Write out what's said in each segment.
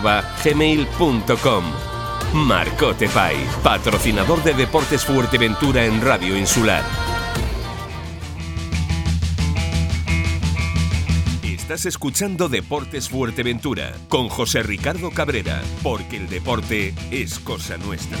marcotepais@gmail.com. Marcote Pais, patrocinador de Deportes Fuerteventura en Radio Insular. Estás escuchando Deportes Fuerteventura con José Ricardo Cabrera, porque el deporte es cosa nuestra.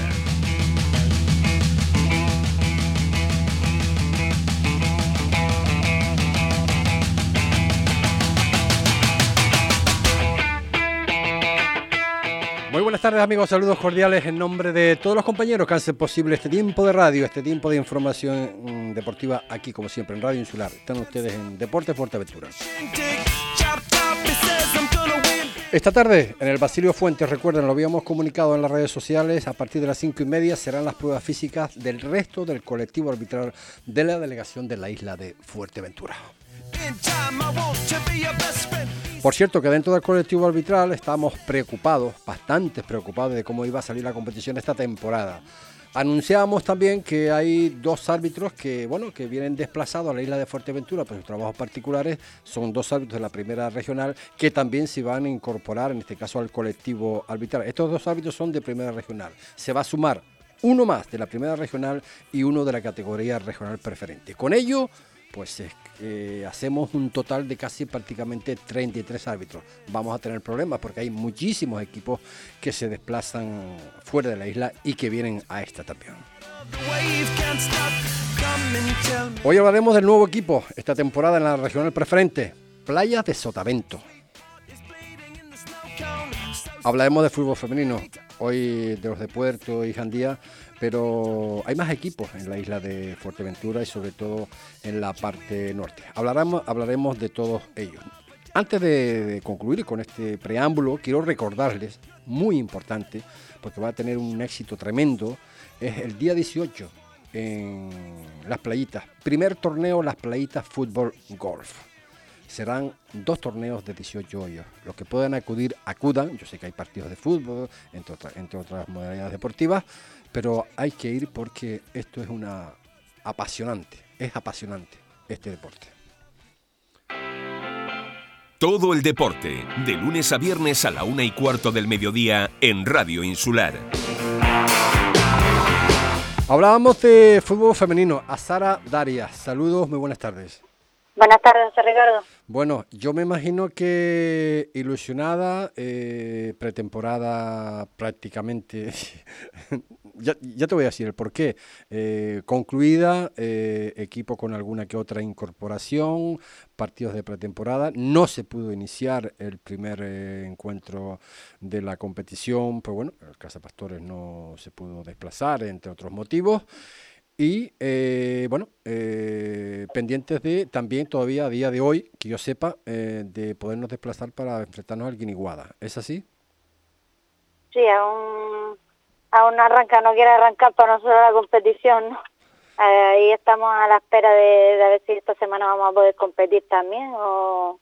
Buenas tardes amigos, saludos cordiales en nombre de todos los compañeros que hacen posible este tiempo de radio, este tiempo de información mm, deportiva aquí como siempre en Radio Insular. Están ustedes en Deportes Fuerteventura. Esta tarde en el Basilio Fuentes, recuerden, lo habíamos comunicado en las redes sociales, a partir de las cinco y media serán las pruebas físicas del resto del colectivo arbitral de la delegación de la isla de Fuerteventura. Por cierto, que dentro del colectivo arbitral estamos preocupados, bastante preocupados de cómo iba a salir la competición esta temporada. Anunciamos también que hay dos árbitros que, bueno, que vienen desplazados a la isla de Fuerteventura por sus trabajos particulares. Son dos árbitros de la primera regional que también se van a incorporar, en este caso, al colectivo arbitral. Estos dos árbitros son de primera regional. Se va a sumar uno más de la primera regional y uno de la categoría regional preferente. Con ello, pues hacemos un total de casi prácticamente 33 árbitros. Vamos a tener problemas porque hay muchísimos equipos que se desplazan fuera de la isla y que vienen a esta también. Hoy hablaremos del nuevo equipo esta temporada en la regional preferente, Playas de Sotavento. Hablaremos de fútbol femenino, hoy de los de Puerto y Jandía pero hay más equipos en la isla de Fuerteventura y sobre todo en la parte norte. Hablaremos, hablaremos de todos ellos. Antes de, concluir con este preámbulo, quiero recordarles, muy importante, porque va a tener un éxito tremendo, es el día 18 en Las Playitas. Primer torneo Las Playitas Fútbol Golf. Serán dos torneos de 18 hoyos. Los que puedan acudir, acudan. Yo sé que hay partidos de fútbol, entre, entre otras modalidades deportivas, pero hay que ir porque esto es una apasionante, es apasionante este deporte. Todo el deporte, de lunes a viernes a la una y cuarto del mediodía en Radio Insular. Hablábamos de fútbol femenino. A Sara Darias, saludos, muy buenas tardes. Buenas tardes, Ricardo. Bueno, yo me imagino que ilusionada, eh, pretemporada prácticamente ya, te voy a decir el porqué. Eh, concluida, eh, equipo con alguna que otra incorporación, partidos de pretemporada. No se pudo iniciar el primer eh, encuentro de la competición, pero bueno, el Casa Pastores no se pudo desplazar, entre otros motivos. Y bueno, pendientes de también todavía a día de hoy, que yo sepa, de podernos desplazar para enfrentarnos al Guiniguada. ¿Es así? Sí, aún aún no arranca, no quiere arrancar para nosotros la competición, ¿no? ahí estamos a la espera de, ver si esta semana vamos a poder competir también o,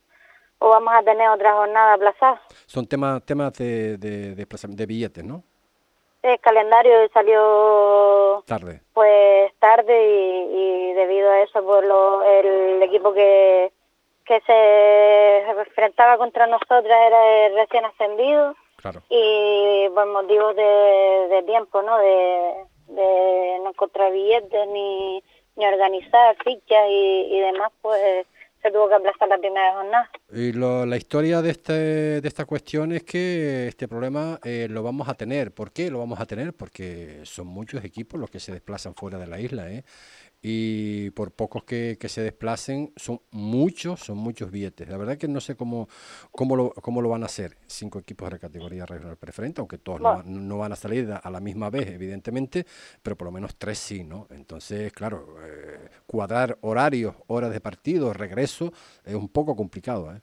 o vamos a tener otra jornada aplazada. Son temas temas de, de, de, billetes, ¿no? El calendario salió tarde. Pues tarde y, debido a eso pues lo, el equipo que, que se enfrentaba contra nosotras era el recién ascendido y por motivos de, tiempo, ¿no? De, no encontrar billetes ni, ni organizar fichas y, demás, pues se tuvo que aplazar la primera jornada. Y la historia de, este, de esta cuestión es que este problema eh, lo vamos a tener. ¿Por qué lo vamos a tener? Porque son muchos equipos los que se desplazan fuera de la isla. ¿eh? Y por pocos que, se desplacen, son muchos, son muchos billetes. La verdad que no sé cómo, cómo, lo, cómo lo van a hacer cinco equipos de la categoría regional preferente, aunque todos no, van a salir a la misma vez, evidentemente, pero por lo menos tres sí, ¿no? Entonces, claro, eh, cuadrar horarios, horas de partido, regreso, es un poco complicado, ¿eh?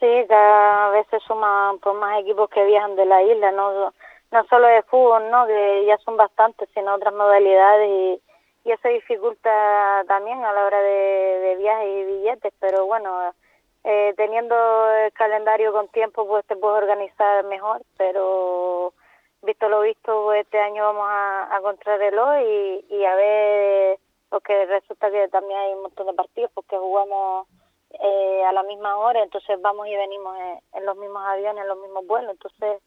Sí, cada vez se suman pues, más equipos que viajan de la isla, no, no solo de fútbol, ¿no? que ya son bastantes, sino otras modalidades y, y eso dificulta también a la hora de, viajes y billetes, pero bueno, eh, teniendo el calendario con tiempo pues te puedes organizar mejor, pero visto lo visto pues, este año vamos a, a contrarreloj y, y a ver, porque resulta que también hay un montón de partidos porque jugamos eh, a la misma hora, entonces vamos y venimos en, los mismos aviones, en los mismos vuelos, entonces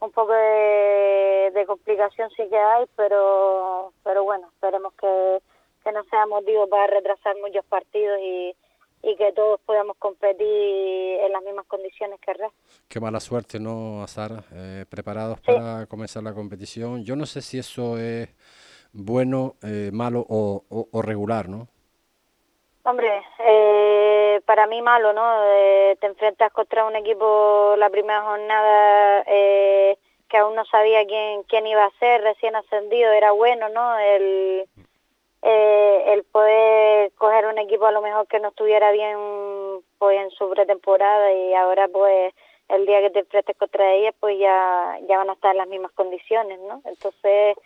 un poco de, complicación sí que hay, pero pero bueno, esperemos que, que no sea motivo para retrasar muchos partidos y, y que todos podamos competir en las mismas condiciones que el resto. Qué mala suerte, ¿no, Sara? Eh, preparados para comenzar la competición. Yo no sé si eso es bueno, eh, malo o, o regular, ¿no? Hombre, eh, para mí malo, ¿no? Eh, te enfrentas contra un equipo la primera jornada eh, que aún no sabía quién quién iba a ser, recién ascendido, era bueno, ¿no? El, eh, el poder coger un equipo a lo mejor que no estuviera bien pues en su pretemporada y ahora pues el día que te enfrentes contra ella pues ya, ya van a estar en las mismas condiciones, ¿no? Entonces,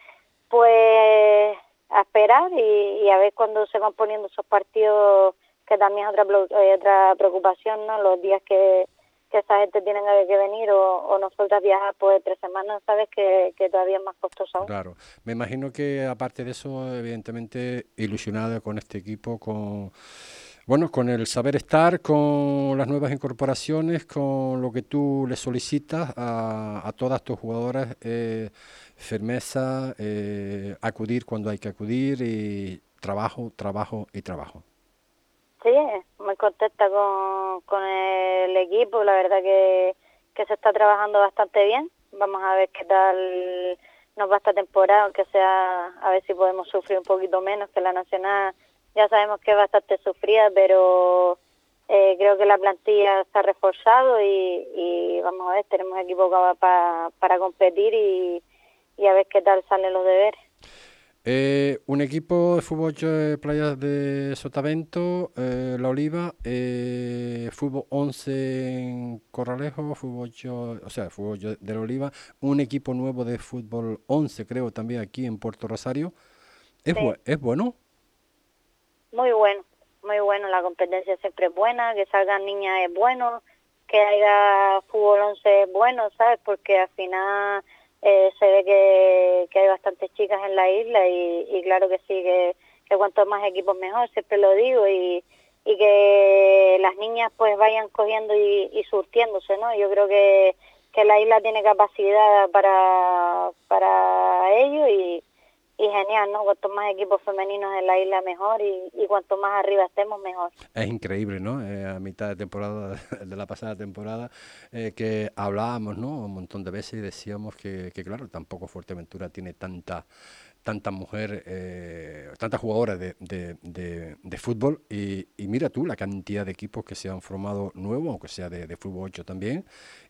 pues a esperar y, a ver cuándo se van poniendo esos partidos, que también es otra, eh, otra preocupación, ¿no? Los días que, que esa gente tiene que venir o, o nosotras viajar pues tres semanas, sabes que, todavía es más costoso Claro, me imagino que aparte de eso, evidentemente ilusionada con este equipo, con bueno, con el saber estar, con las nuevas incorporaciones, con lo que tú le solicitas a, a todas tus jugadoras, eh, firmeza, eh, acudir cuando hay que acudir y trabajo, trabajo y trabajo. Sí, muy contenta con, con el equipo, la verdad que, que se está trabajando bastante bien. Vamos a ver qué tal nos va esta temporada, aunque sea a ver si podemos sufrir un poquito menos que la Nacional ya sabemos que es bastante sufrida, pero eh, creo que la plantilla está reforzado y, y vamos a ver, tenemos equipo para, para competir y, y a ver qué tal salen los deberes. Eh, un equipo de fútbol de playas de Sotavento, eh, La Oliva, eh, fútbol 11 en Corralejo, fútbol o sea, fútbol de La Oliva, un equipo nuevo de fútbol 11 creo también aquí en Puerto Rosario. ¿Es, ¿es bueno? Muy bueno, muy bueno, la competencia siempre es buena, que salgan niñas es bueno, que haya fútbol 11 es bueno, ¿sabes? Porque al final eh, se ve que, que, hay bastantes chicas en la isla y, y claro que sí, que, que cuanto más equipos mejor, siempre lo digo, y, y que las niñas pues vayan cogiendo y, y surtiéndose, ¿no? Yo creo que, que la isla tiene capacidad para, para ello y, y genial, ¿no? Cuanto más equipos femeninos en la isla mejor y, y cuanto más arriba estemos mejor. Es increíble, ¿no? Eh, a mitad de temporada, de la pasada temporada, eh, que hablábamos, ¿no? Un montón de veces y decíamos que, que claro, tampoco Fuerteventura tiene tanta tanta mujer, eh, tantas jugadoras de, de, de, fútbol y, y, mira tú la cantidad de equipos que se han formado nuevos, aunque sea de, fútbol 8 también,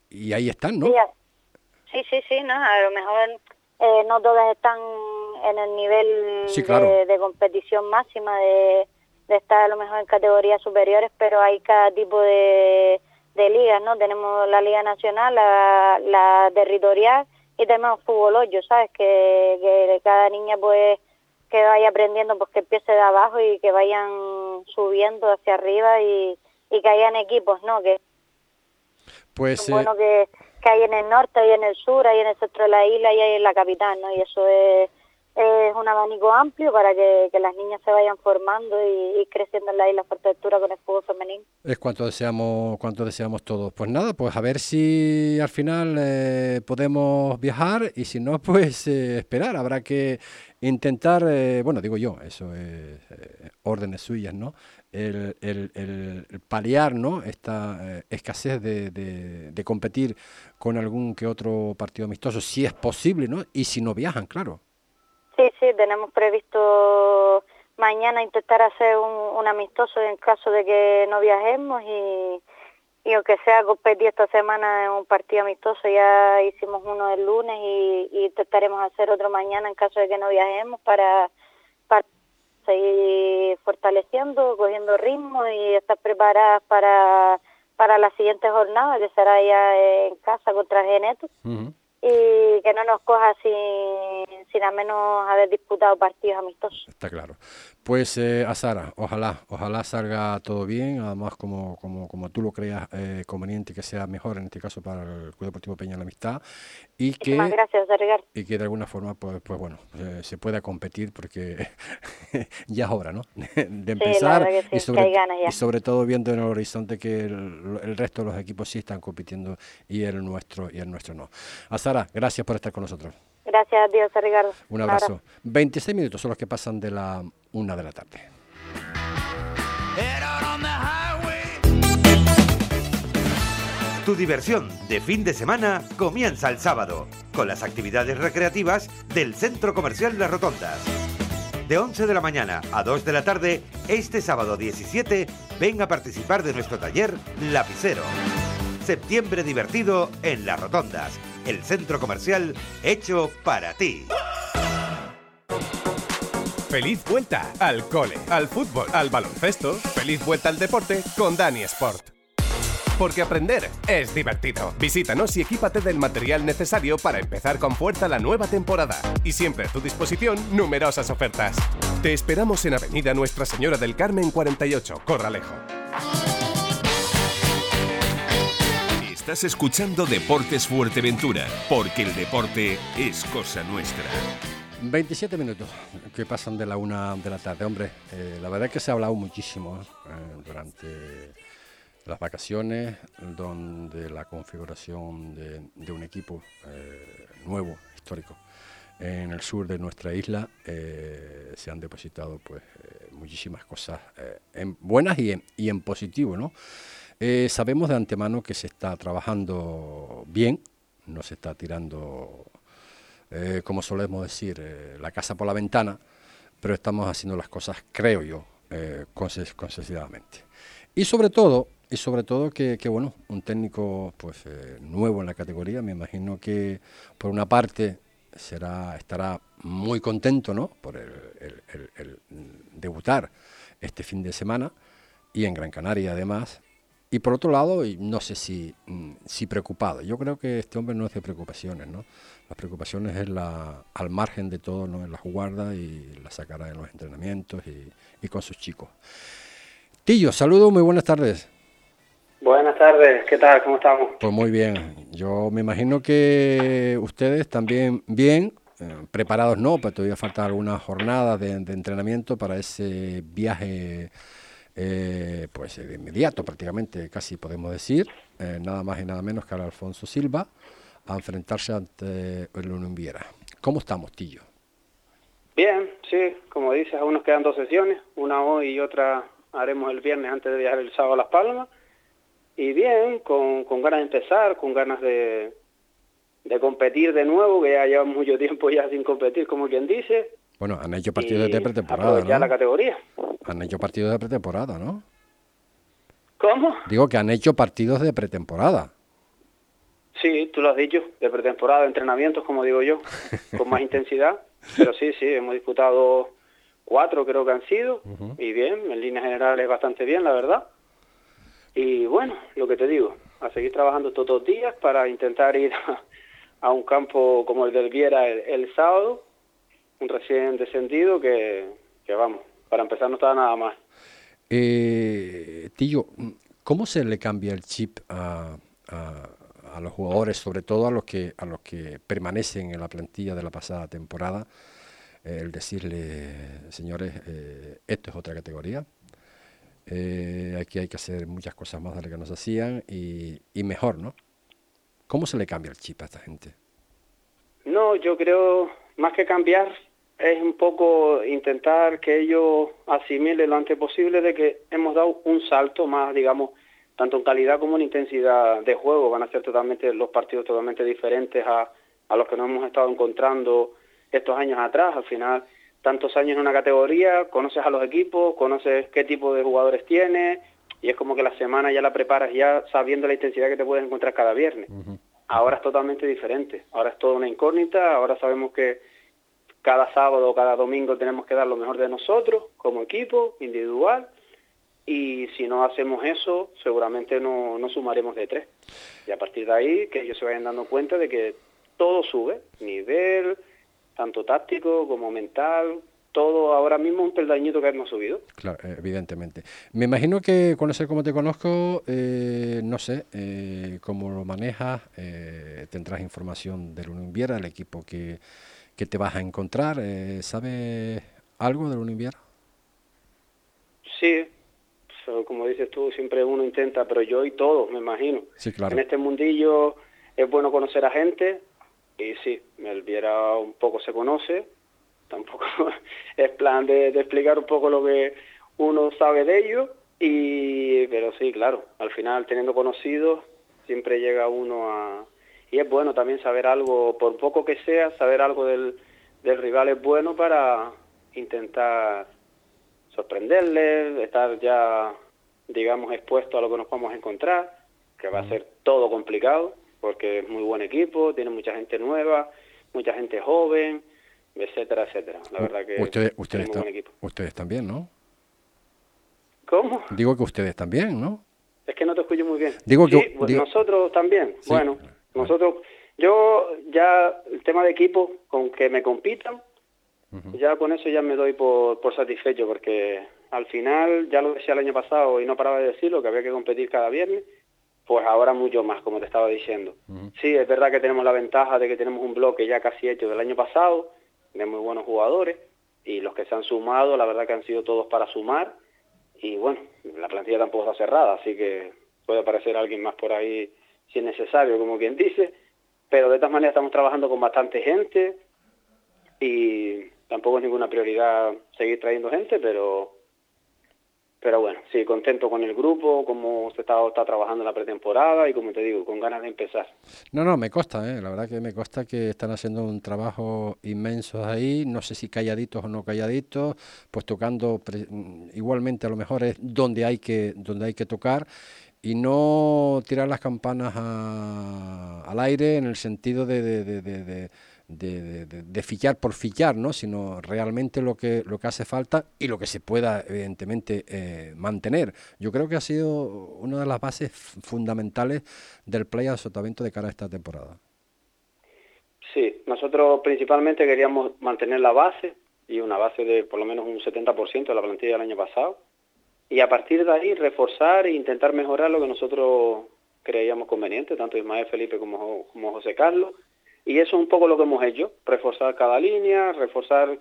y ahí están, ¿no? Sí, sí, sí, ¿no? A lo mejor eh, no todas están en el nivel de, competición máxima, de, estar a lo mejor en categorías superiores, pero hay cada tipo de, de ligas, ¿no? Tenemos la Liga Nacional, la, la territorial y tenemos fútbol hoyo, ¿sabes? Que, que cada niña pues que vaya aprendiendo pues que empiece de abajo y que vayan subiendo hacia arriba y, y que hayan equipos, ¿no? Que pues bueno que, que hay en el norte, hay en el sur, hay en el centro de la isla y hay en la capital, ¿no? Y eso es es un abanico amplio para que, las niñas se vayan formando y, creciendo en la isla Fuerteventura con el fútbol femenino. Es cuanto deseamos, cuanto deseamos todos. Pues nada, pues a ver si al final eh, podemos viajar y si no, pues eh, esperar. Habrá que intentar, eh, bueno, digo yo, eso es órdenes suyas, ¿no? El, el, el, paliar ¿no? esta escasez de, de, de competir con algún que otro partido amistoso, si es posible, ¿no? Y si no viajan, claro. Sí, sí, tenemos previsto mañana intentar hacer un, amistoso en caso de que no viajemos y, y aunque sea competir esta semana en un partido amistoso, ya hicimos uno el lunes y, y intentaremos hacer otro mañana en caso de que no viajemos para, para seguir fortaleciendo, cogiendo ritmo y estar preparadas para para la siguiente jornada, que será ya en casa contra Geneto. Y que no nos coja sin, sin al menos haber disputado partidos amistosos. Está claro. Pues eh, a Sara, ojalá, ojalá salga todo bien, además como, como, como tú lo creas eh, conveniente que sea mejor en este caso para el Club Deportivo Peña la Amistad y que, gracias, y que de alguna forma pues, pues bueno eh, se pueda competir porque ya es hora, ¿no? de empezar y, sobre, y sobre todo viendo en el horizonte que el, el, resto de los equipos sí están compitiendo y el nuestro y el nuestro no. A Sara, gracias por estar con nosotros. Gracias a Dios, Ricardo. Un abrazo. 26 minutos son los que pasan de la una de la tarde. Tu diversión de fin de semana comienza el sábado con las actividades recreativas del Centro Comercial Las Rotondas. De 11 de la mañana a 2 de la tarde, este sábado 17, ven a participar de nuestro taller Lapicero. Septiembre divertido en Las Rotondas, el centro comercial hecho para ti. Feliz vuelta al cole, al fútbol, al baloncesto. Feliz vuelta al deporte con Dani Sport. Porque aprender es divertido. Visítanos y equípate del material necesario para empezar con fuerza la nueva temporada. Y siempre a tu disposición numerosas ofertas. Te esperamos en Avenida Nuestra Señora del Carmen 48, Corralejo. Estás escuchando Deportes Fuerteventura, porque el deporte es cosa nuestra. 27 minutos que pasan de la una de la tarde. Hombre, eh, la verdad es que se ha hablado muchísimo eh, durante las vacaciones, donde la configuración de, un equipo eh, nuevo, histórico, en el sur de nuestra isla, se han depositado pues muchísimas cosas en buenas y en, y en positivo, ¿no? Sabemos de antemano que se está trabajando bien, no se está tirando eh, como solemos decir, eh, la casa por la ventana, pero estamos haciendo las cosas, creo yo, eh, Y sobre todo, y sobre todo que, bueno, un técnico pues eh, nuevo en la categoría, me imagino que por una parte será estará muy contento, ¿no? Por el debutar este fin de semana y en Gran Canaria además y por otro lado, no sé si, mm, si preocupado. Yo creo que este hombre no es de preocupaciones, ¿no? Las preocupaciones es la, al margen de todo, ¿no? En las guarda y la sacará en los entrenamientos y, con sus chicos. Tillo, saludos, muy buenas tardes. Buenas tardes, ¿qué tal? ¿Cómo estamos? Pues muy bien. Yo me imagino que ustedes también bien, eh, preparados no, pero todavía falta algunas jornadas de, de entrenamiento para ese viaje eh, pues de inmediato prácticamente, casi podemos decir, eh, nada más y nada menos que a Alfonso Silva, a enfrentarse ante el Unumbiera. ¿Cómo estamos, Tillo? Bien, sí, como dices, aún nos quedan dos sesiones, una hoy y otra haremos el viernes antes de viajar el sábado a Las Palmas. Y bien, con, con ganas de empezar, con ganas de, de competir de nuevo, que ya llevamos mucho tiempo ya sin competir, como quien dice, bueno, han hecho partidos de pretemporada, ¿no? la categoría. Han hecho partidos de pretemporada, ¿no? ¿Cómo? Digo que han hecho partidos de pretemporada. Sí, tú lo has dicho, de pretemporada, de entrenamientos, como digo yo, con más intensidad. Pero sí, sí, hemos disputado cuatro, creo que han sido, y bien, en líneas generales bastante bien, la verdad. Y bueno, lo que te digo, a seguir trabajando todos los días para intentar ir a, un campo como el del Viera el sábado un recién descendido que, vamos, para empezar no estaba nada más. Eh, Tillo, ¿cómo se le cambia el chip a, a, los jugadores, sobre todo a los que a los que permanecen en la plantilla de la pasada temporada? Eh, el decirle, señores, eh, esto es otra categoría. aquí hay que hacer muchas cosas más de lo que nos hacían y, y mejor, ¿no? ¿Cómo se le cambia el chip a esta gente? No, yo creo, más que cambiar, es un poco intentar que ellos asimilen lo antes posible de que hemos dado un salto más, digamos, tanto en calidad como en intensidad de juego. Van a ser totalmente los partidos totalmente diferentes a, a los que nos hemos estado encontrando estos años atrás. Al final, tantos años en una categoría, conoces a los equipos, conoces qué tipo de jugadores tienes y es como que la semana ya la preparas ya sabiendo la intensidad que te puedes encontrar cada viernes. Ahora es totalmente diferente. Ahora es toda una incógnita. Ahora sabemos que cada sábado o cada domingo tenemos que dar lo mejor de nosotros como equipo, individual, y si no hacemos eso, seguramente no, no sumaremos de tres. Y a partir de ahí, que ellos se vayan dando cuenta de que todo sube, nivel, tanto táctico como mental, todo ahora mismo un peldañito que hemos subido. Claro, eh, evidentemente. Me imagino que conocer como te conozco, eh, no sé, eh, cómo lo manejas, eh, tendrás información del Unimbiera, el equipo que, que te vas a encontrar. ¿Sabes algo del Unimbiera? Sí, como dices tú, siempre uno intenta, pero yo y todos, me imagino. Sí, claro. En este mundillo es bueno conocer a gente y sí, el Viera un poco se conoce, tampoco es plan de, explicar un poco lo que uno sabe de ellos, y, pero sí, claro, al final teniendo conocidos siempre llega uno a... Y es bueno también saber algo, por poco que sea, saber algo del, del rival es bueno para intentar sorprenderle, estar ya, digamos, expuesto a lo que nos vamos a encontrar, que va a ser todo complicado, porque es muy buen equipo, tiene mucha gente nueva, mucha gente joven, etcétera, etcétera. La verdad que ustedes, ustedes, muy buen equipo. ustedes también, ¿no? ¿Cómo? Digo que ustedes también, ¿no? Es que no te escucho muy bien. Digo que pues nosotros también. Bueno, nosotros, yo ya el tema de equipo con que me compitan, ya con eso ya me doy por, por satisfecho porque al final, ya lo decía el año pasado y no paraba de decirlo, que había que competir cada viernes, pues ahora mucho más, como te estaba diciendo. Sí, es verdad que tenemos la ventaja de que tenemos un bloque ya casi hecho del año pasado, de muy buenos jugadores, y los que se han sumado, la verdad que han sido todos para sumar, y bueno, la plantilla tampoco está cerrada, así que puede aparecer alguien más por ahí si es necesario, como quien dice, pero de todas maneras estamos trabajando con bastante gente, y tampoco es ninguna prioridad seguir trayendo gente, pero pero bueno, sí, contento con el grupo, cómo se está, está trabajando en la pretemporada y como te digo, con ganas de empezar. No, no, me consta, ¿eh? la verdad que me consta que están haciendo un trabajo inmenso ahí, no sé si calladitos o no calladitos, pues tocando igualmente a lo mejor es donde hay que, donde hay que tocar y no tirar las campanas al aire en el sentido de, de, de de, fichar por fichar, ¿no? sino realmente lo que, lo que hace falta y lo que se pueda, evidentemente, eh, mantener. Yo creo que ha sido una de las bases fundamentales del play de Sotavento de cara a esta temporada. Sí, nosotros principalmente queríamos mantener la base y una base de por lo menos un 70% de la plantilla del año pasado y a partir de ahí reforzar e intentar mejorar lo que nosotros creíamos conveniente, tanto Ismael Felipe como, José Carlos y eso es un poco lo que hemos hecho, reforzar cada línea, reforzar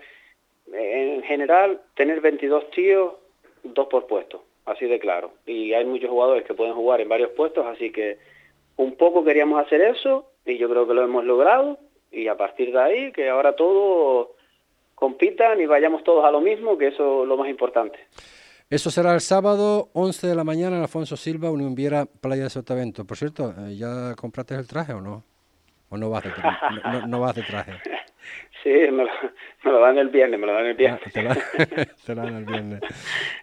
eh, en general, tener 22 tíos, dos por puesto, así de claro. Y hay muchos jugadores que pueden jugar en varios puestos, así que un poco queríamos hacer eso y yo creo que lo hemos logrado y a partir de ahí que ahora todos compitan y vayamos todos a lo mismo, que eso es lo más importante. Eso será el sábado, 11 de la mañana, en Alfonso Silva, Unión Viera, Playa de Sotavento. Por cierto, eh, ¿ya compraste el traje o no? ¿O no vas de, no, vas de traje? Sí, me lo, dan el viernes, me lo dan el viernes. Ah, te, lo, dan el viernes.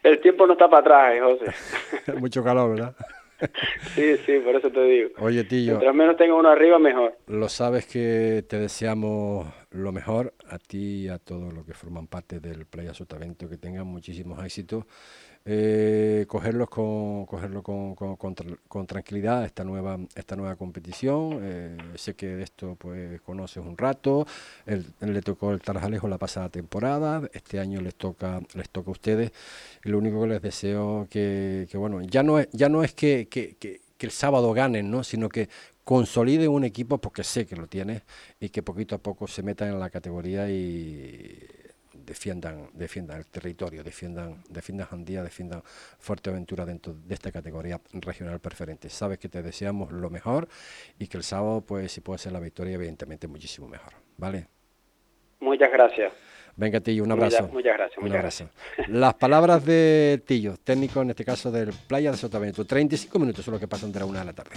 El tiempo no está para atrás, eh, José. Mucho calor, ¿verdad? Sí, sí, por eso te digo. Oye, tío. Mientras menos tengo uno arriba, mejor. Lo sabes que te deseamos lo mejor a ti y a todos los que forman parte del Playa Sotavento, que tengan muchísimos éxitos eh, cogerlos con cogerlo con, con, tranquilidad esta nueva esta nueva competición. Eh, sé que de esto pues conoces un rato. Él, le tocó el Tarjalejo la pasada temporada. Este año les toca les toca a ustedes. Y lo único que les deseo que, que bueno ya no es ya no es que, que, que, el sábado ganen no sino que consoliden un equipo porque sé que lo tiene y que poquito a poco se metan en la categoría y defiendan, defiendan el territorio, defiendan, defiendan Jandía, defiendan Fuerteventura dentro de esta categoría regional preferente. Sabes que te deseamos lo mejor y que el sábado, pues, si puede ser la victoria, evidentemente muchísimo mejor. ¿Vale? Muchas gracias. Venga, Tillo, un abrazo. Muchas, gracias. Un abrazo. Las palabras de Tillo, técnico en este caso del Playa de Sotavento. 35 minutos son los que pasan de la una de la tarde.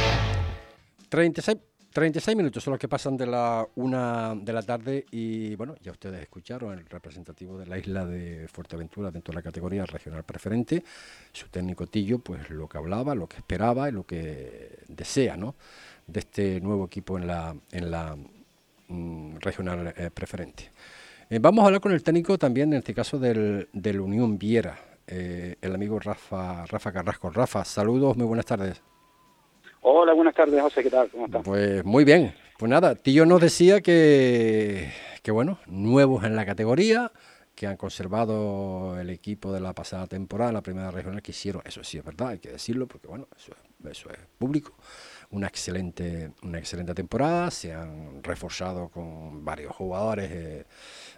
36 36 minutos son los que pasan de la una de la tarde y bueno, ya ustedes escucharon el representativo de la isla de Fuerteventura dentro de la categoría regional preferente, su técnico Tillo, pues lo que hablaba, lo que esperaba y lo que desea, ¿no? De este nuevo equipo en la, en la mm, regional eh, preferente. Eh, vamos a hablar con el técnico también, en este caso, del, del Unión Viera, eh, el amigo Rafa, Rafa Carrasco. Rafa, saludos, muy buenas tardes. Hola, buenas tardes, José, ¿qué tal? ¿Cómo estás? Pues muy bien. Pues nada, Tío nos decía que, que, bueno, nuevos en la categoría, que han conservado el equipo de la pasada temporada, la primera regional que hicieron, eso sí es verdad, hay que decirlo, porque bueno, eso, es público. Una excelente, una excelente temporada, se han reforzado con varios jugadores eh,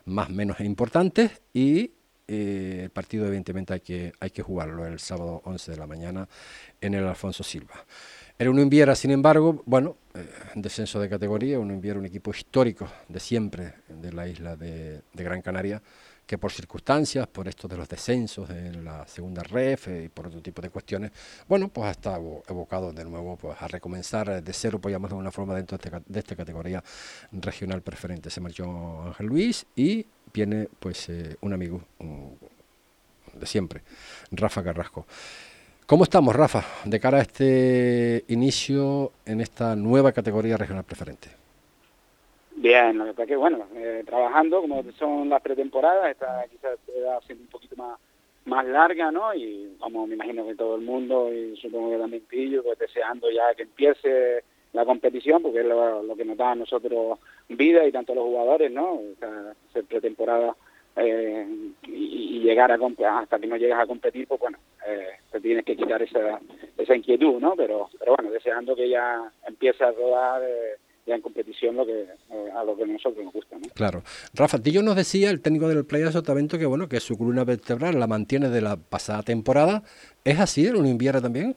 más o menos importantes y eh, el partido evidentemente hay que, hay que jugarlo el sábado 11 de la mañana en el Alfonso Silva. El Unión Viera, sin embargo, bueno, eh, descenso de categoría, Unión Viera, un equipo histórico de siempre de la isla de, Gran Canaria, que por circunstancias, por esto de los descensos en la segunda ref y por otro tipo de cuestiones, bueno, pues ha estado evocado de nuevo pues, a recomenzar de cero, pues de una forma, dentro de, este, esta categoría regional preferente. Se marchó Ángel Luis y viene pues eh, un amigo de siempre, Rafa Carrasco. ¿Cómo estamos, Rafa, de cara a este inicio en esta nueva categoría regional preferente? Bien, que pasa que, bueno, eh, trabajando como son las pretemporadas, esta quizás va siendo un poquito más más larga, ¿no? Y como me imagino que todo el mundo, y supongo que también Pillo, pues deseando ya que empiece la competición, porque es lo, que nos da a nosotros vida y tanto los jugadores, ¿no? O sea, ser pretemporada eh, y, llegar a hasta que no llegas a competir, pues bueno, eh, te tienes que quitar esa, esa inquietud, ¿no? Pero, pero bueno, deseando que ya empiece a rodar eh, ya en competición lo que eh, a lo que nosotros nos gusta, ¿no? Claro. Rafa Tillo nos decía, el técnico del Playa Sotavento, que bueno, que su columna vertebral la mantiene de la pasada temporada. ¿Es así el Unión también?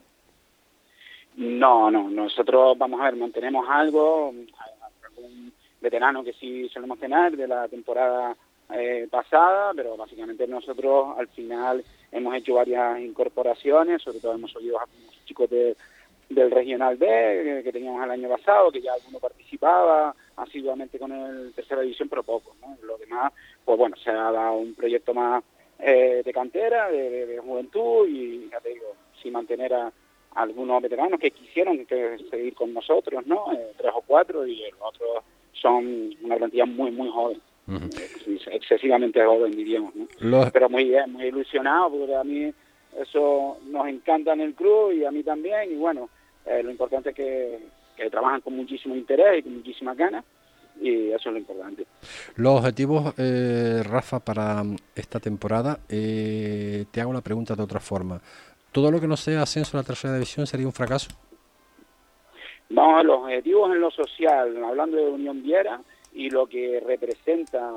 No, no, nosotros vamos a ver, mantenemos algo, un veterano que sí solemos tener de la temporada eh, pasada, pero básicamente nosotros al final hemos hecho varias incorporaciones, sobre todo hemos oído a chicos del Regional B que, teníamos el año pasado, que ya alguno participaba asiduamente con el tercera división, pero poco. ¿no? Lo demás, pues bueno, se ha dado un proyecto más eh, de cantera, de, juventud y ya te digo, sin mantener a algunos veteranos que quisieron que seguir con nosotros, ¿no? Eh, tres o cuatro y los otros son una plantilla muy, muy joven excesivamente joven, diríamos. ¿no? Pero muy bien, muy ilusionado, porque a mí eso nos encanta en el club y a mí también. Y bueno, eh, lo importante es que, trabajan con muchísimo interés y con muchísimas ganas. Y eso es lo importante. Los objetivos, eh, Rafa, para esta temporada, eh, te hago la pregunta de otra forma. ¿Todo lo que no sea ascenso a la tercera división sería un fracaso? Vamos los objetivos en lo social, hablando de Unión Viera, y lo que representa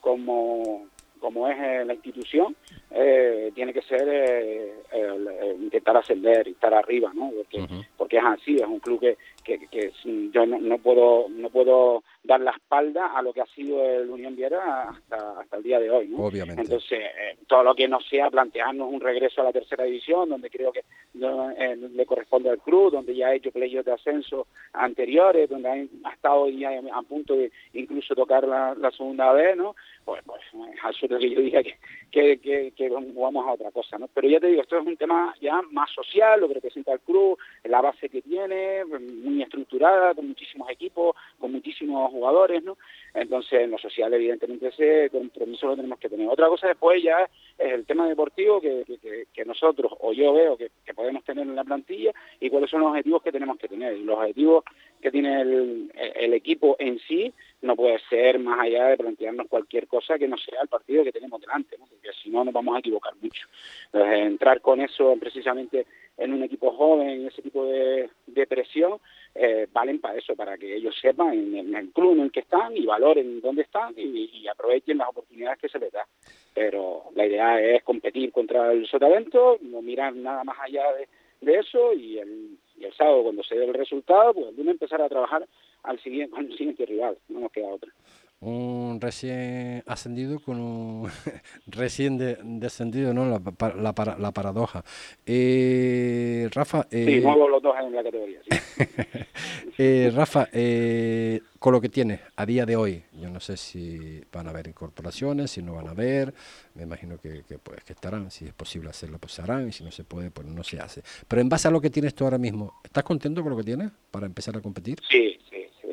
como, como es eh, la institución, eh, tiene que ser eh, intentar ascender y estar arriba, ¿no? Porque, porque es así, es un club que, que, yo no, no, puedo no puedo dar la espalda a lo que ha sido el Unión Viera hasta, hasta el día de hoy, ¿no? Obviamente. Entonces, todo lo que no sea plantearnos un regreso a la tercera división, donde creo que le corresponde al club, donde ya ha hecho playos de ascenso anteriores, donde ha, estado ya a punto de incluso tocar la, la segunda vez, ¿no? Pues, pues es absurdo que yo diga que, que, que, que, vamos a otra cosa, ¿no? Pero ya te digo, esto es un tema ya más social, lo que representa el club, la base que tiene, muy estructurada, con muchísimos equipos, con muchísimos jugadores, ¿no? Entonces, en lo social, evidentemente, ese compromiso lo tenemos que tener. Otra cosa después ya es el tema deportivo que, que, nosotros, o yo veo que, podemos tener en la plantilla, y cuáles son los objetivos que tenemos que tener. Y los objetivos que tiene el, el equipo en sí no puede ser más allá de plantearnos cualquier cosa que no sea el partido que tenemos delante, ¿no? porque si no nos vamos a equivocar mucho. Entonces, entrar con eso precisamente en un equipo joven, ese tipo de, presión eh, valen para eso, para que ellos sepan en, el club en el que están y valoren dónde están y, aprovechen las oportunidades que se les da. Pero la idea es competir contra el Sotavento, no mirar nada más allá de, eso y el, sábado cuando se dé el resultado, pues el empezar a trabajar al siguiente, al siguiente rival, no nos queda otra un recién ascendido con un recién descendido, ¿no? La, la, la paradoja. Eh, Rafa. Eh, sí, nuevos los dos en la categoría. eh, Rafa, eh, con lo que tiene a día de hoy, yo no sé si van a haber incorporaciones, si no van a haber, me imagino que, que, pues, que estarán, si es posible hacerlo, pues se harán, y si no se puede, pues no se hace. Pero en base a lo que tienes tú ahora mismo, ¿estás contento con lo que tienes para empezar a competir? Sí, sí,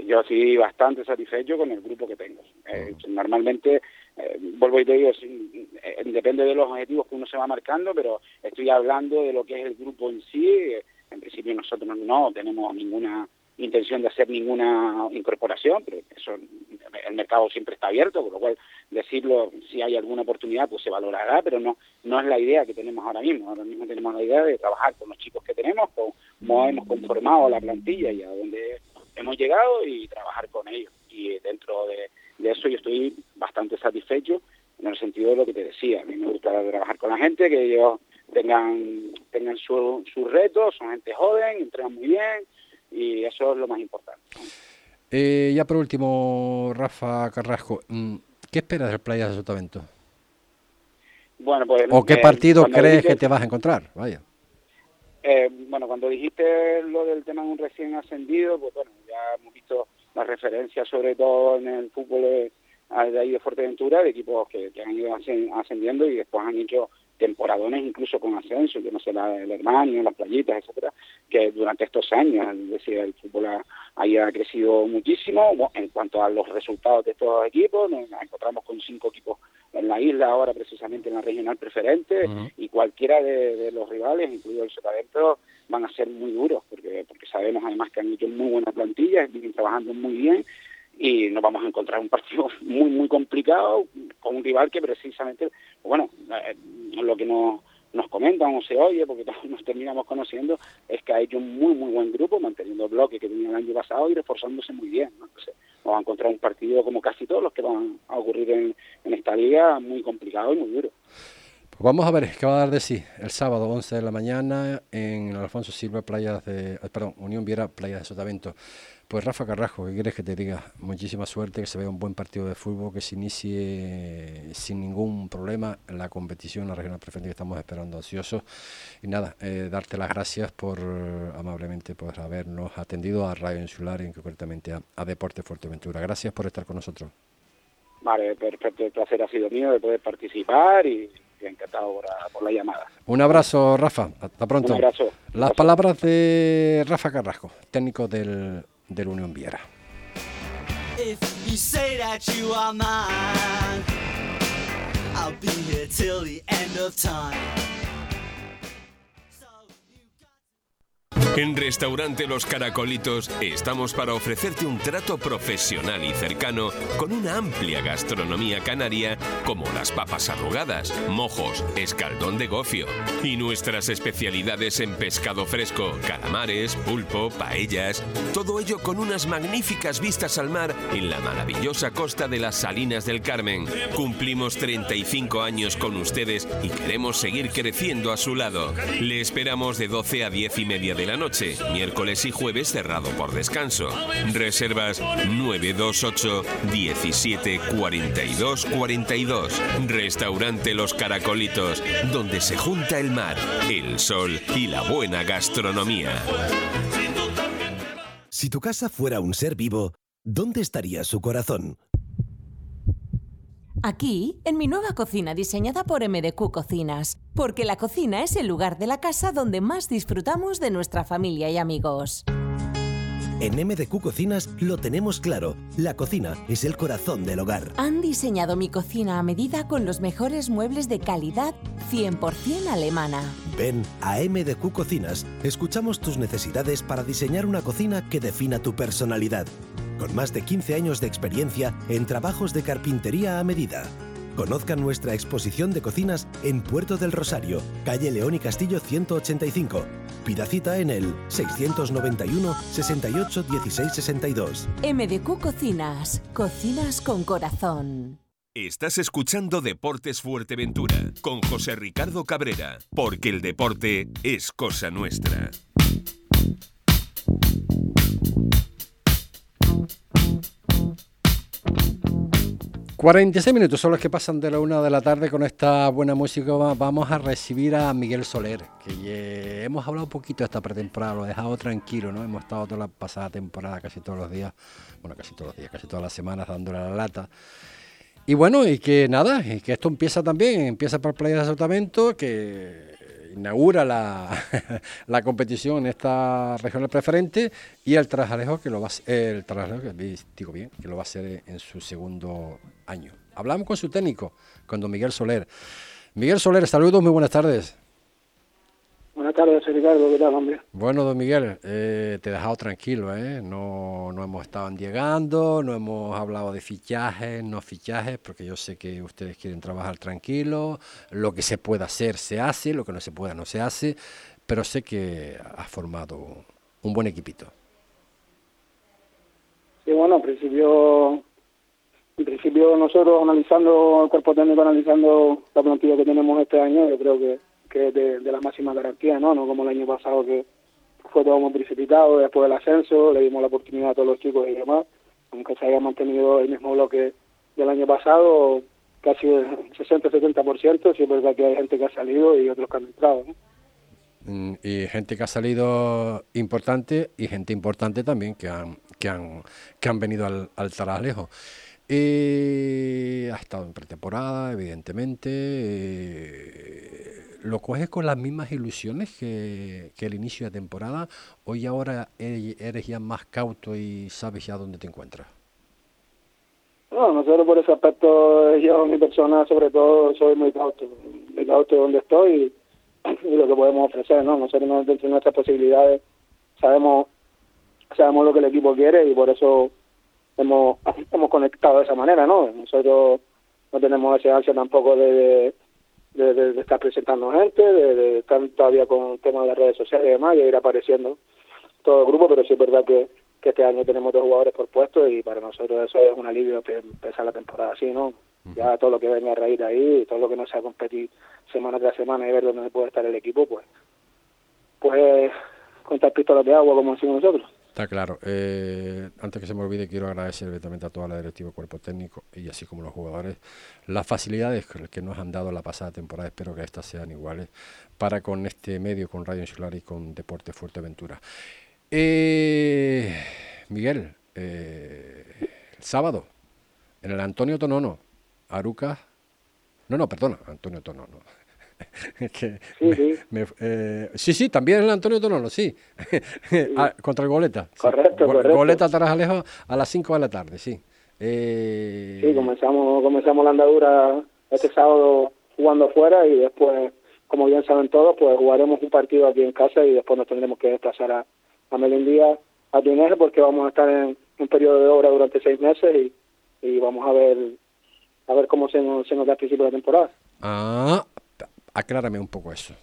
yo estoy bastante satisfecho con el grupo que tengo. Eh, normalmente, eh, vuelvo y te digo, eh, depende de los objetivos que uno se va marcando, pero estoy hablando de lo que es el grupo en sí. En principio nosotros no tenemos ninguna intención de hacer ninguna incorporación, pero eso el mercado siempre está abierto, con lo cual decirlo, si hay alguna oportunidad, pues se valorará, pero no no es la idea que tenemos ahora mismo. Ahora mismo tenemos la idea de trabajar con los chicos que tenemos, cómo hemos conformado la plantilla y a dónde hemos llegado y trabajar con ellos. Y dentro de, eso yo estoy bastante satisfecho en el sentido de lo que te decía. A mí me gusta trabajar con la gente, que ellos tengan, tengan sus retos, son gente joven, entrenan muy bien y eso es lo más importante. Eh, ya por último, Rafa Carrasco, mm, ¿qué esperas del Playa de Sotavento? Bueno, pues, ¿O qué eh, partido crees que te vas a encontrar? Vaya. Eh, bueno, cuando dijiste lo del tema de un recién ascendido, pues bueno, ya hemos visto las referencias, sobre todo en el fútbol de, ahí de Fuerteventura, de equipos que, han ido ascendiendo y después han hecho temporadones incluso con ascenso, yo no sé, la, el Hermano, las playitas, etcétera, que durante estos años, es decir, el fútbol ha, ha crecido muchísimo. En cuanto a los resultados de estos equipos, nos encontramos con cinco equipos en la isla ahora precisamente en la regional preferente y cualquiera de, los rivales, incluido el Sotavento, van a ser muy duros porque porque sabemos además que han hecho muy buenas plantillas, vienen trabajando muy bien y nos vamos a encontrar un partido muy muy complicado con un rival que precisamente, bueno, eh, lo que nos nos comentan o se oye, porque todos nos terminamos conociendo, es que ha hecho un muy, muy buen grupo, manteniendo el bloque que tenía el año pasado y reforzándose muy bien. ¿no? Entonces, vamos a encontrar un partido como casi todos los que van a ocurrir en, en esta liga, muy complicado y muy duro. Pues vamos a ver qué va a dar de sí el sábado 11 de la mañana en Alfonso Silva, Playas de, eh, perdón, Unión Viera, Playa de Sotavento. Pues Rafa Carrajo, ¿qué quieres que te diga? Muchísima suerte, que se vea un buen partido de fútbol, que se inicie sin ningún problema la competición, la regional preferente que estamos esperando ansiosos. Y nada, eh, darte las gracias por amablemente por habernos atendido a Radio Insular y concretamente a, a Deporte Fuerteventura. Gracias por estar con nosotros. Vale, perfecto, el placer ha sido mío de poder participar y encantado por, la llamada. Un abrazo, Rafa. Hasta pronto. Un abrazo. Las palabras de Rafa Carrasco, técnico del del Unión Viera. If you say that you are mine, I'll be here till the end of time. En Restaurante Los Caracolitos estamos para ofrecerte un trato profesional y cercano con una amplia gastronomía canaria como las papas arrugadas, mojos, escaldón de gofio y nuestras especialidades en pescado fresco, calamares, pulpo, paellas, todo ello con unas magníficas vistas al mar en la maravillosa costa de las Salinas del Carmen. Cumplimos 35 años con ustedes y queremos seguir creciendo a su lado. Le esperamos de 12 a 10 y media de la noche miércoles y jueves cerrado por descanso. Reservas 928 17 42 42. Restaurante Los Caracolitos, donde se junta el mar, el sol y la buena gastronomía. Si tu casa fuera un ser vivo, ¿dónde estaría su corazón? Aquí, en mi nueva cocina diseñada por MDQ Cocinas, porque la cocina es el lugar de la casa donde más disfrutamos de nuestra familia y amigos. En MDQ Cocinas lo tenemos claro, la cocina es el corazón del hogar. Han diseñado mi cocina a medida con los mejores muebles de calidad 100% alemana. Ven a MDQ Cocinas, escuchamos tus necesidades para diseñar una cocina que defina tu personalidad con más de 15 años de experiencia en trabajos de carpintería a medida. Conozcan nuestra exposición de cocinas en Puerto del Rosario, calle León y Castillo 185. Pida cita en el 691 68 16 62. MDQ Cocinas, cocinas con corazón. Estás escuchando Deportes Fuerteventura con José Ricardo Cabrera, porque el deporte es cosa nuestra. 46 minutos son los que pasan de la una de la tarde con esta buena música. Vamos a recibir a Miguel Soler, que hemos hablado un poquito esta pretemporada, lo he dejado tranquilo, ¿no? Hemos estado toda la pasada temporada casi todos los días, bueno, casi todos los días, casi todas las semanas dándole la lata. Y bueno, y que nada, y que esto empieza también, empieza por Playa de Sotamento, que inaugura la, la, competición en esta región preferente y el Trajalejo que lo va a, el Trajalejo, digo bien, que lo va a hacer en su segundo año. Hablamos con su técnico, con don Miguel Soler. Miguel Soler, saludos, muy buenas tardes. Buenas tardes, Ricardo, ¿qué tal, hombre? Bueno, don Miguel, eh, te he dejado tranquilo, ¿eh? No, no hemos estado llegando, no hemos hablado de fichajes, no fichajes, porque yo sé que ustedes quieren trabajar tranquilo, lo que se pueda hacer se hace, lo que no se pueda no se hace, pero sé que has formado un buen equipito. Sí, bueno, en principio, en principio nosotros analizando, el cuerpo técnico analizando la plantilla que tenemos este año, yo creo que que es de, la máxima garantía, ¿no? No como el año pasado que fue todo muy precipitado después del ascenso, le dimos la oportunidad a todos los chicos y demás, aunque se haya mantenido el mismo bloque del año pasado, casi el 60-70%, sí es que hay gente que ha salido y otros que han entrado, mm, Y gente que ha salido importante y gente importante también que han, que han, que han venido al, al Taralejo. Eh, ha estado en pretemporada, evidentemente. ¿Lo coges con las mismas ilusiones que, el inicio de temporada? ¿Hoy ahora eres ya más cauto y sabes ya dónde te encuentras? No, nosotros por ese aspecto, yo, mi persona, sobre todo, soy muy cauto. Muy cauto de donde estoy y, lo que podemos ofrecer, ¿no? Nosotros dentro de nuestras posibilidades sabemos sabemos lo que el equipo quiere y por eso hemos, hemos conectado de esa manera, ¿no? Nosotros no tenemos ese ansia tampoco de, estar presentando gente, de, estar todavía con temas de las redes sociales y demás, y ir apareciendo todo el grupo, pero sí es verdad que, este año tenemos dos jugadores por puesto y para nosotros eso es un alivio empezar la temporada así, ¿no? Ya todo lo que venga a raíz de ahí, todo lo que no sea competir semana tras semana y ver dónde puede estar el equipo, pues, pues contar pistolas de agua, como decimos nosotros. Está claro. Eh, antes que se me olvide, quiero agradecer directamente a toda la directiva, cuerpo técnico y así como los jugadores las facilidades que nos han dado la pasada temporada. Espero que estas sean iguales para con este medio, con Radio Insular y con Deporte Fuerteventura. Eh, Miguel, eh, el sábado, en el Antonio Tonono, Aruca. No, no, perdona, Antonio Tonono. que sí, sí. Eh, sí, sí, también el Antonio Tonono, sí. Ah, contra el Goleta. Correcto, correcto. Goleta Tarajalejo a las 5 de la tarde, sí. Eh... Sí, comenzamos, comenzamos la andadura este sábado jugando afuera y después, como bien saben todos, pues jugaremos un partido aquí en casa y después nos tendremos que desplazar a, a Melindía, a Tuneje, porque vamos a estar en un periodo de obra durante seis meses y, y vamos a ver a ver cómo se nos, se nos da al principio de la temporada. Ah, aclárame un poco eso.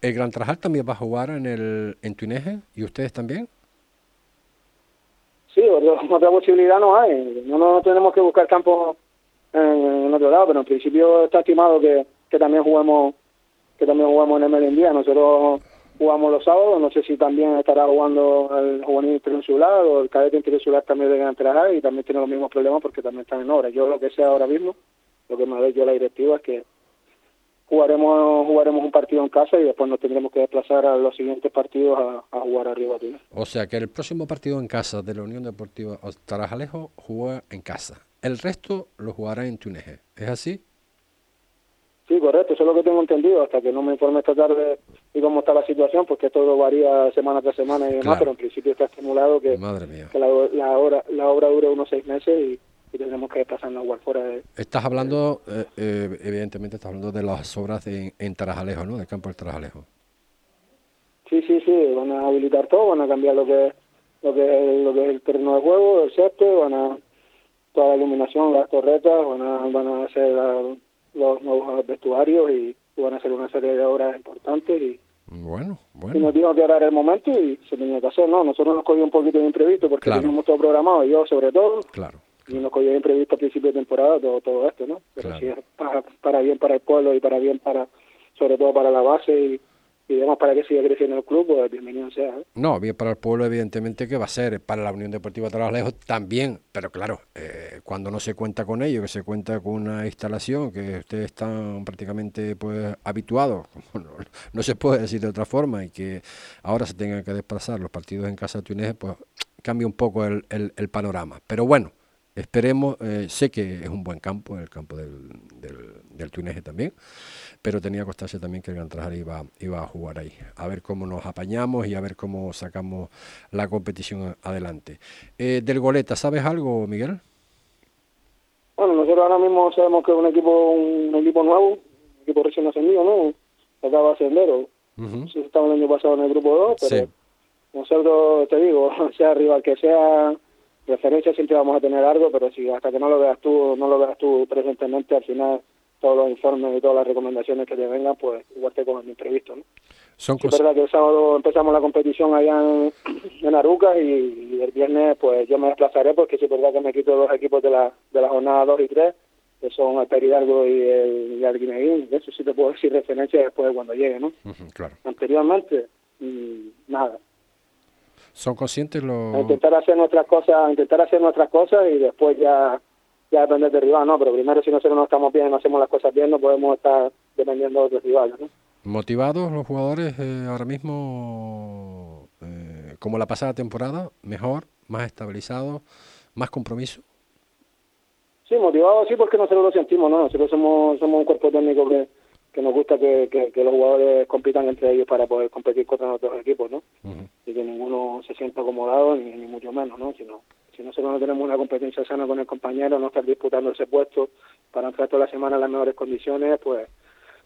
¿El Gran Trajal también va a jugar en el en Tuineje y ustedes también? Sí, otra posibilidad no hay. No, no tenemos que buscar campo en, otro lado, pero en principio está estimado que, que también juguemos que también jugamos en el Melendía. Nosotros jugamos los sábados, no sé si también estará jugando el juvenil interinsular o el cadete interinsular también de Gran Trajal y también tiene los mismos problemas porque también están en obra. Yo lo que sé ahora mismo, lo que me ha yo la directiva es que jugaremos jugaremos un partido en casa y después nos tendremos que desplazar a los siguientes partidos a, jugar arriba. O sea que el próximo partido en casa de la Unión Deportiva Tarajalejo juega en casa. El resto lo jugará en Tuneje. ¿Es así? Sí, correcto, eso es lo que tengo entendido, hasta que no me informe esta tarde y cómo está la situación, porque todo varía semana tras semana y demás, pero en principio está estimulado que, que la, la, obra, la obra dure unos seis meses y, y tendremos que pasarnos igual fuera de... Estás hablando, eh, eh, evidentemente, estás hablando de las obras en, en Tarajalejo, ¿no? Del campo del Tarajalejo. Sí, sí, sí, van a habilitar todo, van a cambiar lo que lo que, lo que es el terreno de juego, el césped, van a, toda la iluminación, las torretas, van a, van a hacer los nuevos vestuarios y van a hacer una serie de obras importantes y bueno, bueno. Y nos dijo que ahora era el momento y se tenía que hacer, ¿no? Nosotros nos cogió un poquito de imprevisto porque teníamos todo programado, yo sobre todo. Claro. Y nos cogió imprevisto a principio de temporada todo, todo esto, ¿no? Pero sí es para, para bien para el pueblo y para bien para, sobre todo para la base y, y demás para que siga creciendo el club, pues bienvenido sea. ¿eh? No, bien para el pueblo, evidentemente que va a ser, para la Unión Deportiva Lejos también, pero claro, eh, cuando no se cuenta con ello, que se cuenta con una instalación que ustedes están prácticamente pues habituados, no, se puede decir de otra forma, y que ahora se tengan que desplazar los partidos en casa de Túnez, pues cambia un poco el, el, el panorama. Pero bueno, esperemos, eh, sé que es un buen campo, el campo del, del, del Tuineje también, pero tenía constancia también que el Gran iba, iba a jugar ahí. A ver cómo nos apañamos y a ver cómo sacamos la competición adelante. Eh, del Goleta, ¿sabes algo, Miguel? Bueno, nosotros ahora mismo sabemos que es un equipo un equipo nuevo, un equipo recién ascendido, ¿no? Acaba de ascender, uh -huh. estaba el año pasado en el grupo 2, pero nosotros, te digo, sea rival que sea, referencia siempre vamos a tener algo, pero si hasta que no lo veas tú, no lo veas tú presentemente, al final todos los informes y todas las recomendaciones que te vengan, pues igual te con el imprevisto, ¿no? Son es verdad que el sábado empezamos la competición allá en, en Arucas y, el viernes pues yo me desplazaré porque es verdad que me quito dos equipos de la, de la jornada 2 y 3, que son el Peridalgo y el, y el Guineín, eso sí te puedo decir referencia después de cuando llegue, ¿no? claro. Anteriormente, nada. ¿Son conscientes los...? intentar hacer nuestras cosas, intentar hacer nuestras cosas y después ya ya depende del rival, ¿no? Pero primero si nosotros no estamos bien, no hacemos las cosas bien, no podemos estar dependiendo de otros rivales, ¿no? ¿Motivados los jugadores eh, ahora mismo, eh, como la pasada temporada? ¿Mejor? ¿Más estabilizados? ¿Más compromiso? Sí, motivados sí, porque nosotros lo sentimos, ¿no? Nosotros somos, somos un cuerpo técnico que, que nos gusta que, que, los jugadores compitan entre ellos para poder competir contra otros equipos, ¿no? Y que ninguno se sienta acomodado, ni, ni mucho menos, ¿no? Sino si nosotros no tenemos una competencia sana con el compañero, no estar disputando ese puesto para entrar toda la semana en las mejores condiciones, pues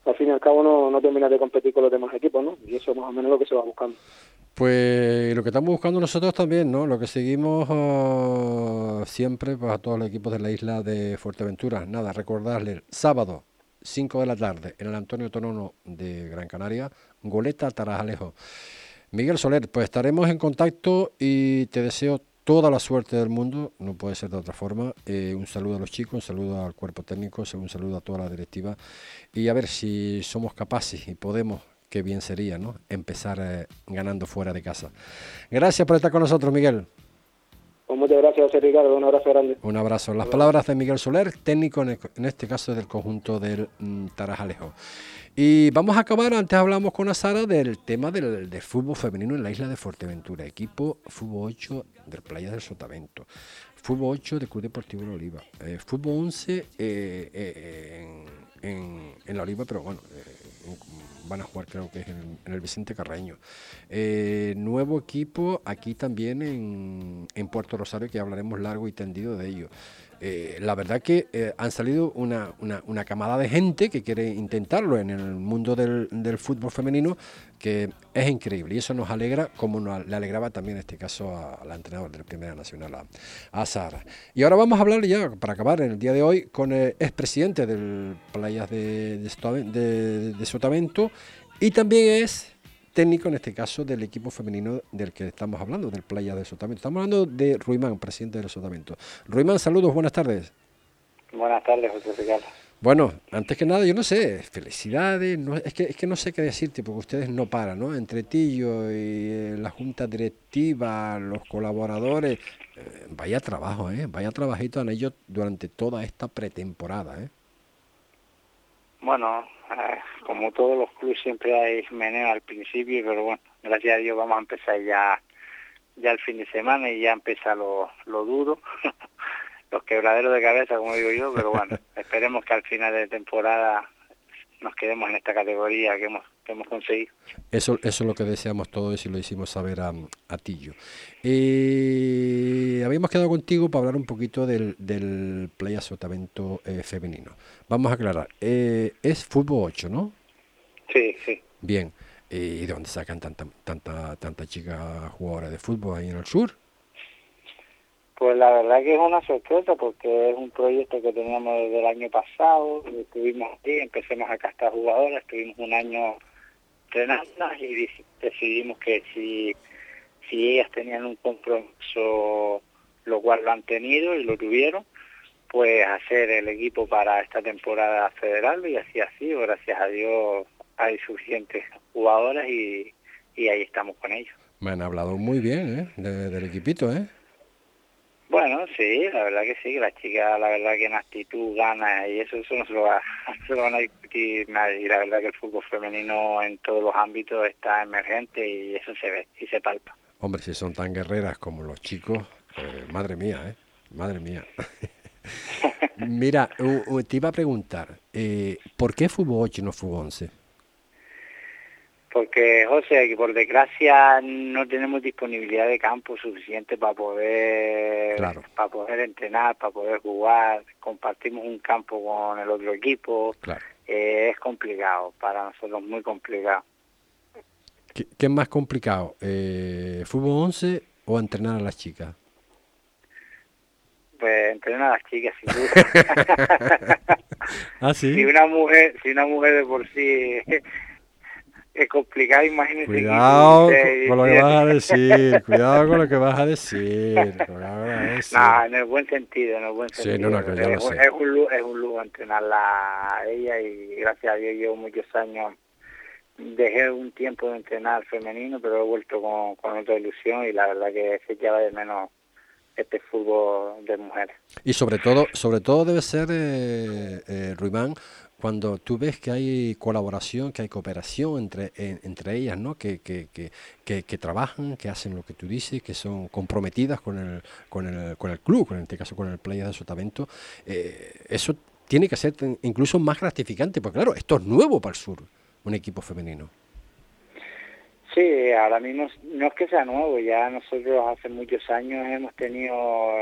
al fin y al cabo no, no termina de competir con los demás equipos, ¿no? Y eso es más o menos lo que se va buscando. Pues lo que estamos buscando nosotros también, ¿no? Lo que seguimos uh, siempre pues, a todos los equipos de la isla de Fuerteventura. Nada, recordarles, sábado, 5 de la tarde, en el Antonio Tonono de Gran Canaria, Goleta Tarajalejo. Miguel Soler, pues estaremos en contacto y te deseo toda la suerte del mundo, no puede ser de otra forma. Eh, un saludo a los chicos, un saludo al cuerpo técnico, un saludo a toda la directiva y a ver si somos capaces y podemos, que bien sería, ¿no? Empezar eh, ganando fuera de casa. Gracias por estar con nosotros, Miguel. Pues muchas gracias, José Ricardo. Un abrazo grande. Un abrazo. Las palabras de Miguel Soler, técnico en, este caso del conjunto del mm, Tarajalejo. Y vamos a acabar, antes hablamos con Sara del tema del, fútbol femenino en la isla de Fuerteventura, equipo fútbol 8 del Playa del Sotavento, fútbol 8 del Club Deportivo La Oliva, eh, fútbol 11 eh, eh, en, en, La Oliva, pero bueno, van a jugar creo que es en, el Vicente Carreño. nuevo equipo aquí también en, en Puerto Rosario, que hablaremos largo y tendido de ello. Eh, la verdad que eh, han salido una, una, camada de gente que quiere intentarlo en el mundo del, fútbol femenino, que es increíble y eso nos alegra, como le alegraba también en este caso a, la entrenadora del Primera Nacional, a, a, Sara. Y ahora vamos a hablar ya, para acabar en el día de hoy, con el expresidente del Playas de, de, de Sotavento y también es técnico, en este caso, del equipo femenino del que estamos hablando, del Playa de Sotavento. Estamos hablando de Ruimán, presidente del Sotavento. Ruimán, saludos, buenas tardes. Buenas tardes, José Ricardo. Bueno, antes que nada, yo no sé, felicidades, no, es, que, es que no sé qué decirte, porque ustedes no paran, ¿no? Entre ti y eh, la junta directiva, los colaboradores, eh, vaya trabajo, ¿eh? Vaya trabajito en ellos durante toda esta pretemporada, ¿eh? Bueno, como todos los clubes siempre hay meneo al principio, pero bueno, gracias a Dios vamos a empezar ya ya el fin de semana y ya empieza lo, lo duro, los quebraderos de cabeza, como digo yo, pero bueno, esperemos que al final de temporada nos quedemos en esta categoría que hemos, que hemos conseguido. Eso, eso es lo que deseamos todos y lo hicimos saber a, a Tillo. Eh, habíamos quedado contigo para hablar un poquito del, del Playa Sotavento eh, femenino. Vamos a aclarar, eh, es fútbol 8, ¿no? Sí, sí. Bien. ¿Y de dónde sacan tanta, tanta, tanta chica jugadora de fútbol ahí en el sur? Pues la verdad que es una sorpresa porque es un proyecto que teníamos desde el año pasado, estuvimos aquí, empecemos a castar jugadoras, estuvimos un año entrenando y decidimos que si, si ellas tenían un compromiso, lo cual lo han tenido y lo tuvieron, pues hacer el equipo para esta temporada federal y así así, gracias a Dios hay suficientes jugadoras y, y ahí estamos con ellos. Me han hablado muy bien ¿eh? del equipito, ¿eh? Bueno, sí, la verdad que sí, que las chicas, la verdad que en actitud, gana y eso, eso no se lo, va, se lo van a discutir. Y la verdad que el fútbol femenino en todos los ámbitos está emergente y eso se ve y se palpa. Hombre, si son tan guerreras como los chicos, eh, madre mía, ¿eh? Madre mía. Mira, te iba a preguntar, eh, ¿por qué fútbol 8 y no fútbol 11? Porque José, que por desgracia no tenemos disponibilidad de campo suficiente para poder para poder entrenar, para poder jugar, compartimos un campo con el otro equipo, eh, es complicado, para nosotros muy complicado. ¿Qué, es más complicado, eh, fútbol 11 o entrenar a las chicas? Pues entrenar a las chicas, sin duda. ¿Ah, sí? Si una mujer, si una mujer de por sí es complicado, imagínese. Cuidado con, lo que vas a decir, cuidado con lo que vas a decir. No, en el buen sentido, en el buen sentido. Sí, no, no, es, es, un, lujo, es un lujo entrenarla a ella y gracias a Dios llevo muchos años. Dejé un tiempo de entrenar femenino, pero he vuelto con, con otra ilusión y la verdad que se lleva de menos este fútbol de mujeres. Y sobre todo, sobre todo debe ser, eh, eh, Ruimán, cuando tú ves que hay colaboración, que hay cooperación entre, entre ellas, ¿no? Que, que, que, trabajan, que hacen lo que tú dices, que son comprometidas con el, con el, con el club, en este caso con el Playa de Sotavento, eh, eso tiene que ser incluso más gratificante, porque claro, esto es nuevo para el sur, un equipo femenino. Sí, ahora mismo no es que sea nuevo, ya nosotros hace muchos años hemos tenido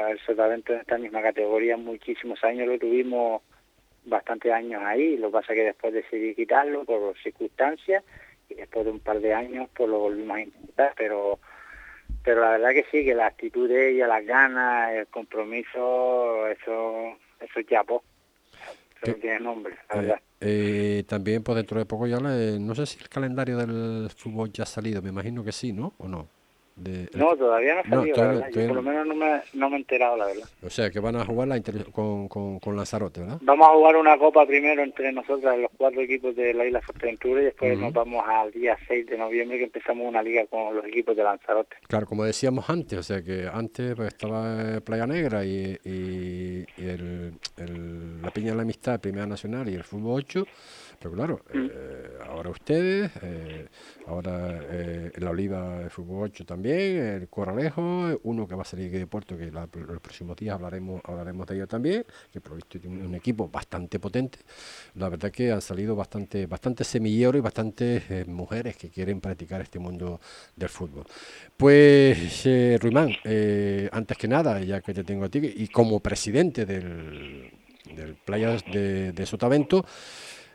el Sotavento en esta misma categoría, muchísimos años lo tuvimos bastantes años ahí, lo que pasa es que después decidí quitarlo por circunstancias y después de un par de años pues lo volvimos a intentar, pero pero la verdad que sí, que la actitud de ella, las ganas, el compromiso, eso eso ya pues, eso tiene nombre, la eh, verdad. Eh, también pues dentro de poco ya, no sé si el calendario del fútbol ya ha salido, me imagino que sí, ¿no? ¿O no? No, todavía no ha salido, Yo por lo menos no me, no me he enterado, la verdad. O sea, que van a jugar la con, con, con, Lanzarote, ¿verdad? Vamos a jugar una copa primero entre nosotras, los cuatro equipos de la Isla Fuerteventura, y después nos vamos al día 6 de noviembre que empezamos una liga con los equipos de Lanzarote. Claro, como decíamos antes, o sea, que antes pues, estaba Playa Negra y, y, el, la Piña de la Amistad, Primera Nacional y el Fútbol 8 pero claro, mm. eh, ahora ustedes, eh, ahora eh, la Oliva de Fútbol 8 también, el Corralejo, uno que va a salir de Puerto, que los próximos días hablaremos hablaremos de ello también, que por visto tiene un, equipo bastante potente. La verdad que han salido bastante, bastante semilleros y bastantes mujeres que quieren practicar este mundo del fútbol. Pues, Ruimán, antes que nada, ya que te tengo a ti, y como presidente del, del Playas de, de Sotavento,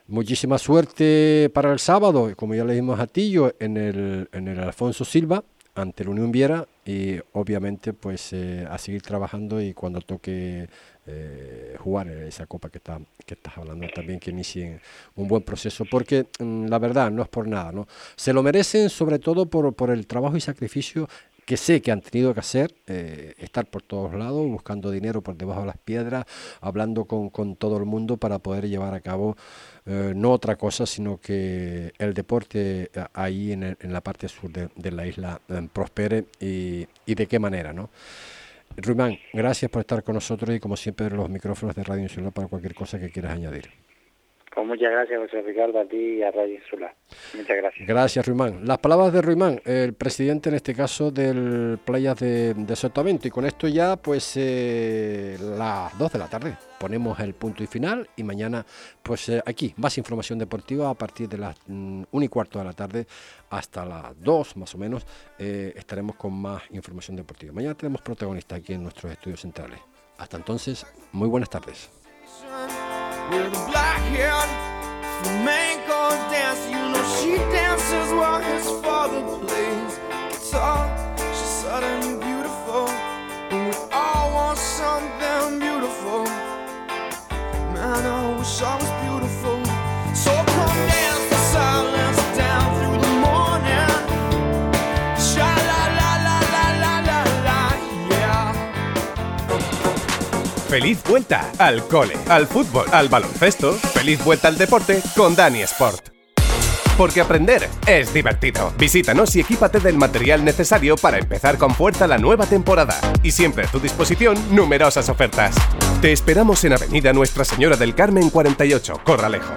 Muchísima suerte para el sábado, como ya le dijimos a Tillo, en el, en el Alfonso Silva, ante la Unión Viera, y obviamente pues eh, a seguir trabajando y cuando toque eh, jugar esa copa que, está, que estás hablando también, que inicien un buen proceso, porque mm, la verdad no es por nada, ¿no? Se lo merecen sobre todo por, por el trabajo y sacrificio que sé que han tenido que hacer, eh, estar por todos lados, buscando dinero por debajo de las piedras, hablando con, con todo el mundo para poder llevar a cabo eh, no otra cosa, sino que el deporte eh, ahí en, en la parte sur de, la isla prospere y, y, de qué manera, ¿no? Ruimán, gracias por estar con nosotros y como siempre los micrófonos de Radio Insular para cualquier cosa que quieras añadir. Pues muchas gracias, José Ricardo, a ti y a Radio Insular. Muchas gracias. Gracias, Ruimán. Las palabras de Ruimán, el presidente en este caso del Playas de, de Sotavento. Y con esto ya, pues, eh, las 2 de la tarde ponemos el punto y final. Y mañana, pues, eh, aquí, más información deportiva a partir de las 1 mm, y cuarto de la tarde hasta las 2 más o menos. Eh, estaremos con más información deportiva. Mañana tenemos protagonistas aquí en nuestros estudios centrales. Hasta entonces, muy buenas tardes. with a black haired flamenco dance. You know she dances while his father plays guitar. She's suddenly beautiful, and we all want something beautiful. Man, I wish I was beautiful. Feliz vuelta al cole, al fútbol, al baloncesto. Feliz vuelta al deporte con Dani Sport. Porque aprender es divertido. Visítanos y equípate del material necesario para empezar con fuerza la nueva temporada. Y siempre a tu disposición numerosas ofertas. Te esperamos en Avenida Nuestra Señora del Carmen 48, Corralejo.